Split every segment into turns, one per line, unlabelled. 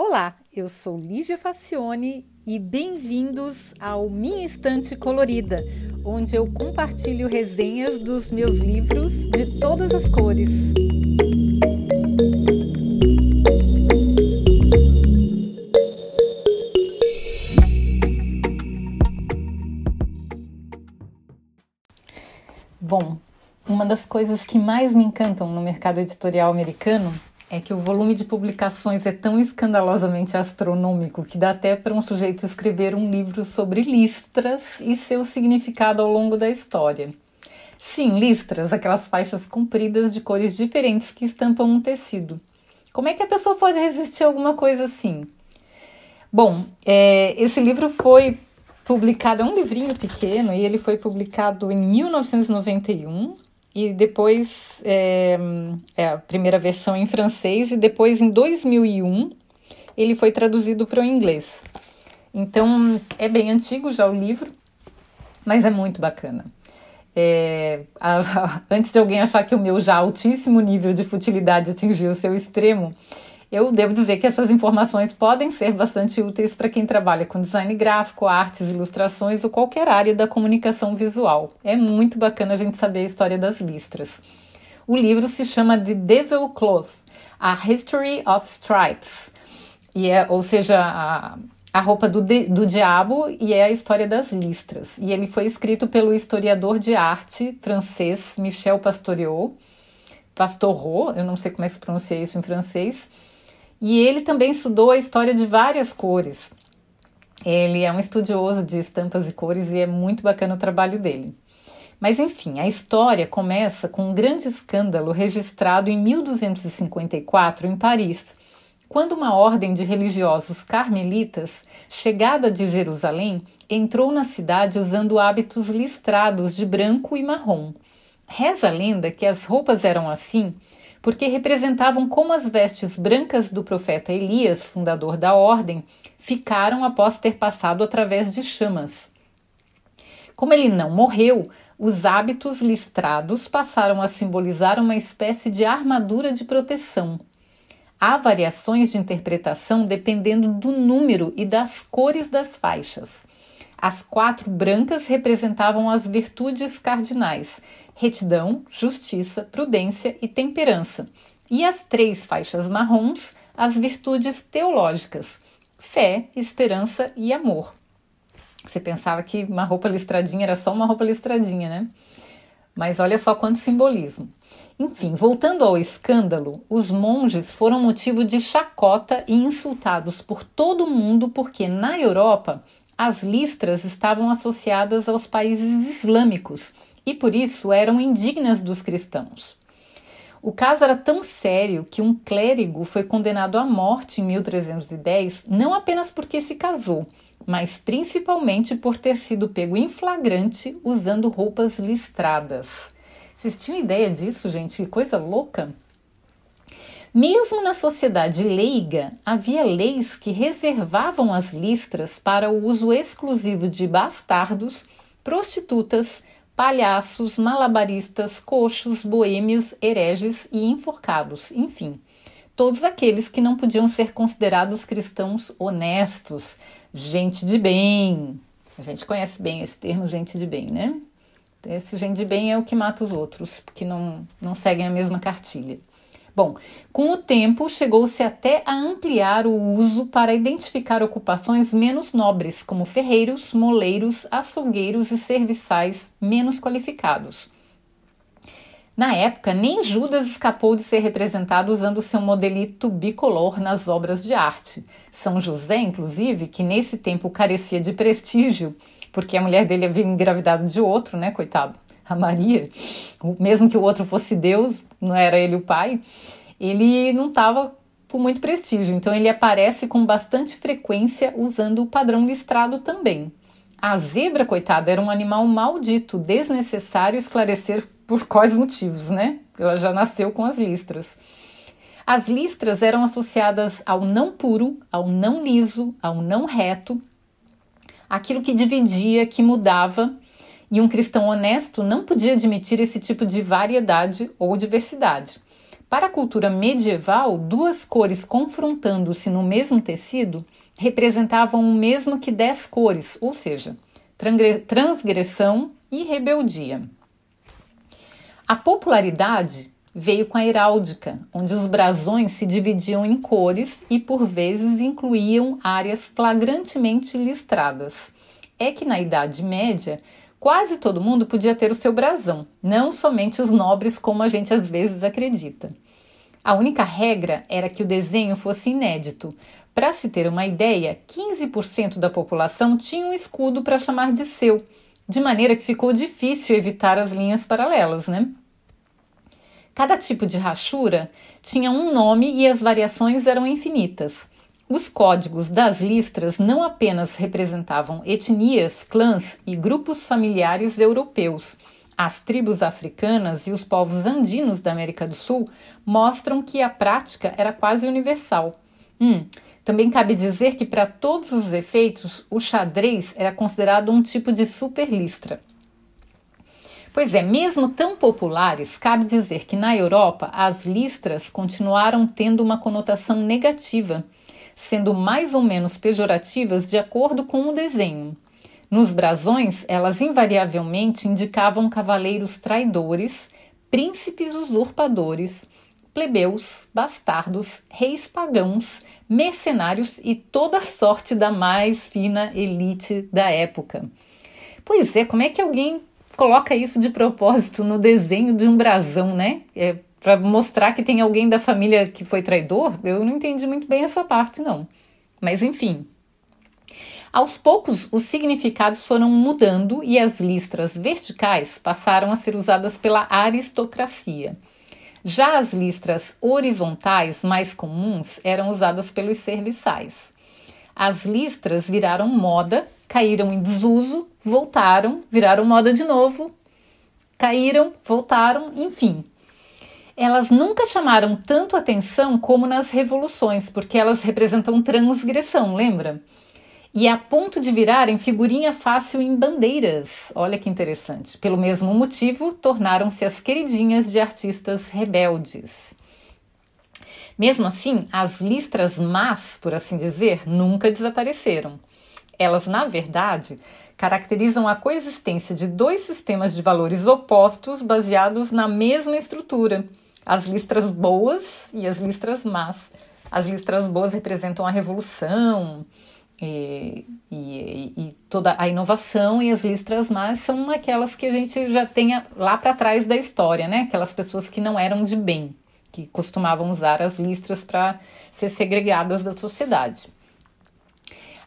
Olá, eu sou Lígia Facione e bem-vindos ao Minha Estante Colorida, onde eu compartilho resenhas dos meus livros de todas as cores. Bom, uma das coisas que mais me encantam no mercado editorial americano é que o volume de publicações é tão escandalosamente astronômico que dá até para um sujeito escrever um livro sobre listras e seu significado ao longo da história. Sim, listras, aquelas faixas compridas de cores diferentes que estampam um tecido. Como é que a pessoa pode resistir a alguma coisa assim? Bom, é, esse livro foi publicado, é um livrinho pequeno, e ele foi publicado em 1991 e depois é, é, a primeira versão em francês e depois em 2001 ele foi traduzido para o inglês. Então é bem antigo já o livro, mas é muito bacana. É, a, a, antes de alguém achar que o meu já altíssimo nível de futilidade atingiu o seu extremo, eu devo dizer que essas informações podem ser bastante úteis para quem trabalha com design gráfico, artes, ilustrações ou qualquer área da comunicação visual. É muito bacana a gente saber a história das listras. O livro se chama The Devil Cloth, A History of Stripes, e é, ou seja, a, a roupa do, do diabo e é a história das listras. E ele foi escrito pelo historiador de arte francês Michel Pastoreau, Pastoreau, eu não sei como é que se pronuncia isso em francês, e ele também estudou a história de várias cores. Ele é um estudioso de estampas e cores e é muito bacana o trabalho dele. Mas enfim, a história começa com um grande escândalo registrado em 1254 em Paris, quando uma ordem de religiosos carmelitas, chegada de Jerusalém, entrou na cidade usando hábitos listrados de branco e marrom. Reza a lenda que as roupas eram assim porque representavam como as vestes brancas do profeta Elias, fundador da ordem, ficaram após ter passado através de chamas. Como ele não morreu, os hábitos listrados passaram a simbolizar uma espécie de armadura de proteção. Há variações de interpretação dependendo do número e das cores das faixas. As quatro brancas representavam as virtudes cardinais: retidão, justiça, prudência e temperança. E as três faixas marrons, as virtudes teológicas: fé, esperança e amor. Você pensava que uma roupa listradinha era só uma roupa listradinha, né? Mas olha só quanto simbolismo. Enfim, voltando ao escândalo, os monges foram motivo de chacota e insultados por todo mundo porque na Europa as listras estavam associadas aos países islâmicos e por isso eram indignas dos cristãos. O caso era tão sério que um clérigo foi condenado à morte em 1310, não apenas porque se casou, mas principalmente por ter sido pego em flagrante usando roupas listradas. Vocês tinham ideia disso, gente? Que coisa louca! Mesmo na sociedade leiga, havia leis que reservavam as listras para o uso exclusivo de bastardos, prostitutas, palhaços, malabaristas, coxos, boêmios, hereges e enforcados, enfim, todos aqueles que não podiam ser considerados cristãos honestos, gente de bem. A gente conhece bem esse termo, gente de bem, né? Esse gente de bem é o que mata os outros, porque não, não seguem a mesma cartilha. Bom, com o tempo chegou-se até a ampliar o uso para identificar ocupações menos nobres, como ferreiros, moleiros, açougueiros e serviçais menos qualificados. Na época, nem Judas escapou de ser representado usando seu modelito bicolor nas obras de arte. São José, inclusive, que nesse tempo carecia de prestígio, porque a mulher dele havia engravidado de outro, né, coitado? A Maria, mesmo que o outro fosse Deus, não era ele o pai, ele não estava com muito prestígio. Então ele aparece com bastante frequência usando o padrão listrado também. A zebra, coitada, era um animal maldito, desnecessário esclarecer por quais motivos, né? Ela já nasceu com as listras. As listras eram associadas ao não puro, ao não liso, ao não reto, aquilo que dividia, que mudava e um cristão honesto não podia admitir esse tipo de variedade ou diversidade. Para a cultura medieval, duas cores confrontando-se no mesmo tecido representavam o mesmo que dez cores, ou seja, transgressão e rebeldia. A popularidade veio com a heráldica, onde os brasões se dividiam em cores e por vezes incluíam áreas flagrantemente listradas. É que na Idade Média quase todo mundo podia ter o seu brasão, não somente os nobres, como a gente às vezes acredita. A única regra era que o desenho fosse inédito. Para se ter uma ideia, 15% da população tinha um escudo para chamar de seu, de maneira que ficou difícil evitar as linhas paralelas, né? Cada tipo de rachura tinha um nome e as variações eram infinitas. Os códigos das listras não apenas representavam etnias, clãs e grupos familiares europeus. As tribos africanas e os povos andinos da América do Sul mostram que a prática era quase universal. Hum, também cabe dizer que, para todos os efeitos, o xadrez era considerado um tipo de superlistra. Pois é, mesmo tão populares, cabe dizer que na Europa as listras continuaram tendo uma conotação negativa sendo mais ou menos pejorativas de acordo com o desenho. Nos brasões, elas invariavelmente indicavam cavaleiros traidores, príncipes usurpadores, plebeus, bastardos, reis pagãos, mercenários e toda sorte da mais fina elite da época. Pois é, como é que alguém coloca isso de propósito no desenho de um brasão, né? É, para mostrar que tem alguém da família que foi traidor, eu não entendi muito bem essa parte, não. Mas enfim. Aos poucos, os significados foram mudando e as listras verticais passaram a ser usadas pela aristocracia. Já as listras horizontais, mais comuns, eram usadas pelos serviçais. As listras viraram moda, caíram em desuso, voltaram, viraram moda de novo, caíram, voltaram, enfim, elas nunca chamaram tanto atenção como nas revoluções, porque elas representam transgressão, lembra? E é a ponto de virarem figurinha fácil em bandeiras. Olha que interessante. Pelo mesmo motivo, tornaram-se as queridinhas de artistas rebeldes. Mesmo assim, as listras más, por assim dizer, nunca desapareceram. Elas, na verdade, caracterizam a coexistência de dois sistemas de valores opostos baseados na mesma estrutura as listras boas e as listras más. As listras boas representam a revolução e, e, e, toda a inovação, e as listras más são aquelas que a gente já tenha lá para trás da história, né? Aquelas pessoas que não eram de bem, que costumavam usar as listras para ser segregadas da sociedade.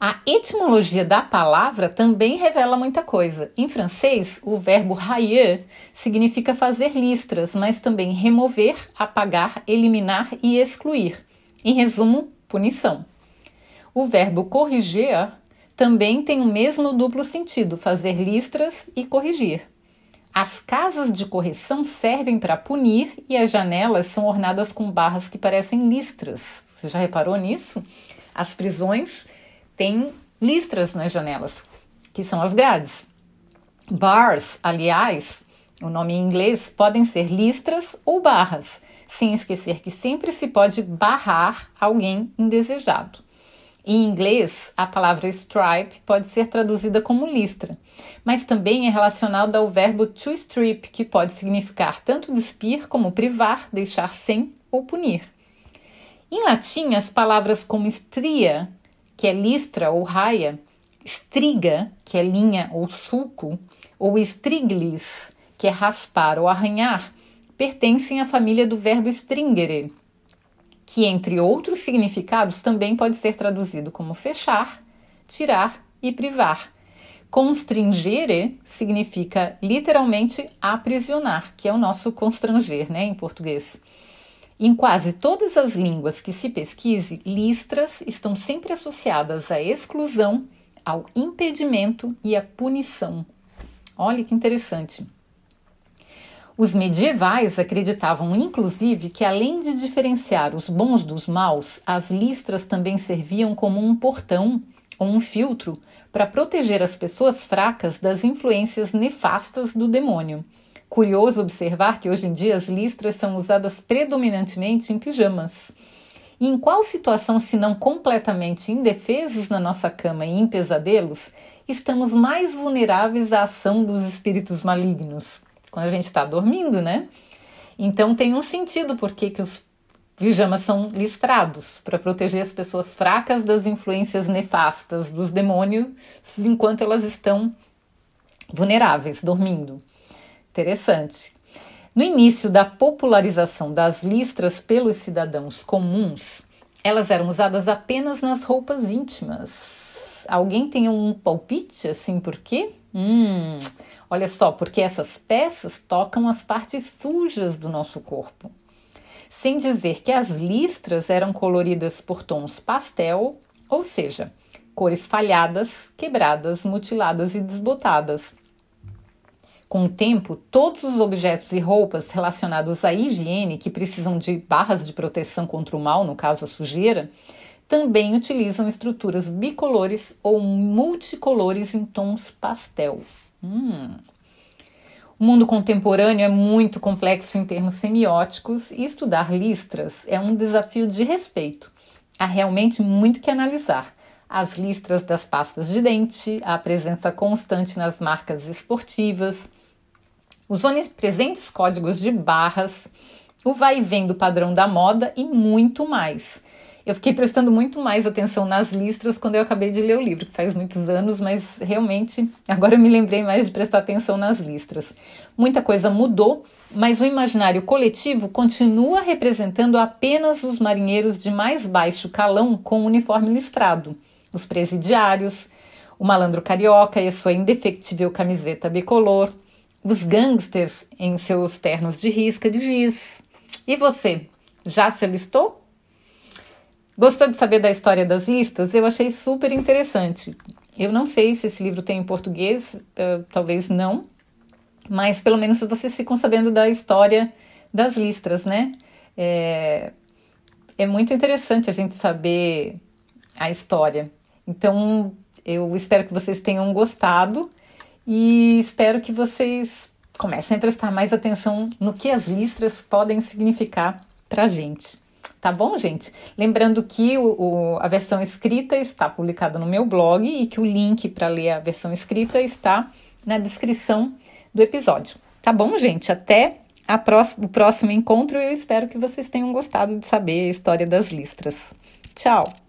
A etimologia da palavra também revela muita coisa. Em francês, o verbo railler significa fazer listras, mas também remover, apagar, eliminar e excluir. Em resumo, punição. O verbo corrigir também tem o mesmo duplo sentido, fazer listras e corrigir. As casas de correção servem para punir e as janelas são ornadas com barras que parecem listras. Você já reparou nisso? As prisões tem listras nas janelas, que são as grades. Bars, aliás, o nome em inglês, podem ser listras ou barras, sem esquecer que sempre se pode barrar alguém indesejado. Em inglês, a palavra stripe pode ser traduzida como listra, mas também é relacionada ao verbo to strip, que pode significar tanto despir como privar, deixar sem ou punir. Em latim, as palavras como estria que é listra ou raia, striga, que é linha ou sulco, ou striglis, que é raspar ou arranhar, pertencem à família do verbo stringere, que, entre outros significados, também pode ser traduzido como fechar, tirar e privar. Constringere significa literalmente aprisionar, que é o nosso constranger, né, em português. Em quase todas as línguas que se pesquise, listras estão sempre associadas à exclusão, ao impedimento e à punição. Olha que interessante. Os medievais acreditavam, inclusive, que além de diferenciar os bons dos maus, as listras também serviam como um portão ou um filtro para proteger as pessoas fracas das influências nefastas do demônio. Curioso observar que hoje em dia as listras são usadas predominantemente em pijamas. E em qual situação, se não completamente indefesos na nossa cama e em pesadelos, estamos mais vulneráveis à ação dos espíritos malignos? Quando a gente está dormindo, né? Então tem um sentido porque que os pijamas são listrados para proteger as pessoas fracas das influências nefastas dos demônios enquanto elas estão vulneráveis, dormindo. Interessante. No início da popularização das listras pelos cidadãos comuns, elas eram usadas apenas nas roupas íntimas. Alguém tem um palpite assim por quê? Hum, olha só, porque essas peças tocam as partes sujas do nosso corpo. Sem dizer que as listras eram coloridas por tons pastel, ou seja, cores falhadas, quebradas, mutiladas e desbotadas com o tempo, todos os objetos e roupas relacionados à higiene que precisam de barras de proteção contra o mal, no caso a sujeira, também utilizam estruturas bicolores ou multicolores em tons pastel. Hum. O mundo contemporâneo é muito complexo em termos semióticos e estudar listras é um desafio de respeito. Há realmente muito que analisar. As listras das pastas de dente, a presença constante nas marcas esportivas, os onipresentes códigos de barras, o vai e vem do padrão da moda e muito mais. Eu fiquei prestando muito mais atenção nas listras quando eu acabei de ler o livro, que faz muitos anos, mas realmente agora eu me lembrei mais de prestar atenção nas listras. Muita coisa mudou, mas o imaginário coletivo continua representando apenas os marinheiros de mais baixo calão com uniforme listrado, os presidiários, o malandro carioca e a sua indefectível camiseta bicolor, os gangsters em seus ternos de risca de giz. E você, já se alistou? Gostou de saber da história das listas? Eu achei super interessante. Eu não sei se esse livro tem em português, uh, talvez não, mas pelo menos vocês ficam sabendo da história das listras, né? É, é muito interessante a gente saber a história. Então, eu espero que vocês tenham gostado e espero que vocês comecem a prestar mais atenção no que as listras podem significar para a gente. Tá bom, gente? Lembrando que o, o, a versão escrita está publicada no meu blog e que o link para ler a versão escrita está na descrição do episódio. Tá bom, gente? Até o próximo encontro. Eu espero que vocês tenham gostado de saber a história das listras. Tchau!